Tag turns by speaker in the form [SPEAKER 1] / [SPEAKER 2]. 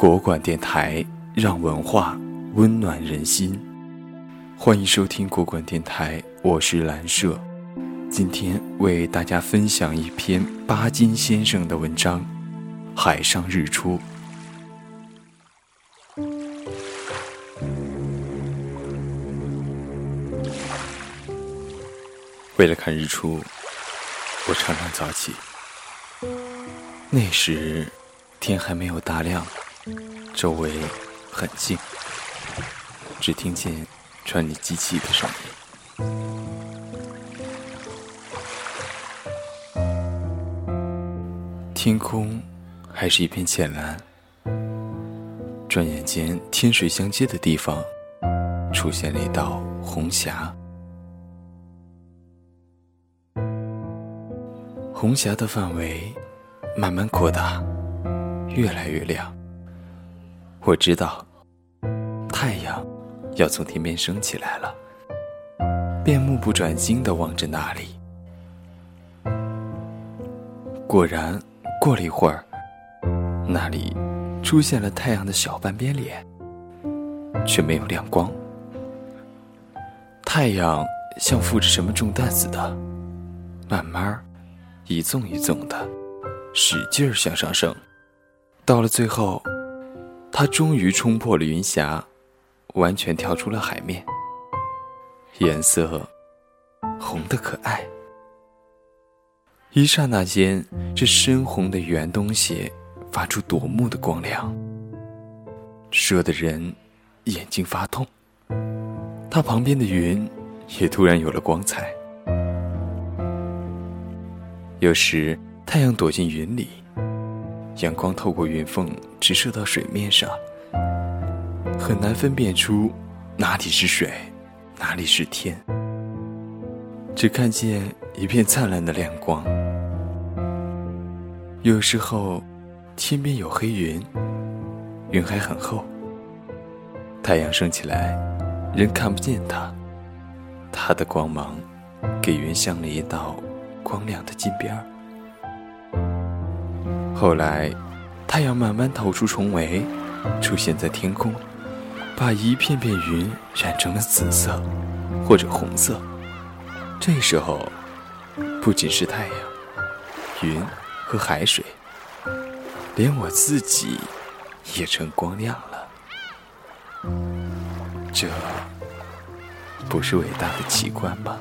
[SPEAKER 1] 国馆电台让文化温暖人心，欢迎收听国馆电台，我是蓝舍。今天为大家分享一篇巴金先生的文章《海上日出》。为了看日出，我常常早起。那时天还没有大亮，周围很静，只听见船里机器的声音。天空还是一片浅蓝。转眼间，天水相接的地方出现了一道红霞。红霞的范围慢慢扩大，越来越亮。我知道，太阳要从天边升起来了，便目不转睛地望着那里。果然，过了一会儿，那里出现了太阳的小半边脸，却没有亮光。太阳像负着什么重担似的，慢慢。一纵一纵的，使劲儿向上升，到了最后，它终于冲破了云霞，完全跳出了海面。颜色红的可爱。一刹那间，这深红的圆东西发出夺目的光亮，射得人眼睛发痛。它旁边的云也突然有了光彩。有时太阳躲进云里，阳光透过云缝直射到水面上，很难分辨出哪里是水，哪里是天，只看见一片灿烂的亮光。有时候天边有黑云，云还很厚，太阳升起来，人看不见它，它的光芒给云镶了一道。光亮的金边儿。后来，太阳慢慢透出重围，出现在天空，把一片片云染成了紫色或者红色。这时候，不仅是太阳、云和海水，连我自己也成光亮了。这不是伟大的奇观吗？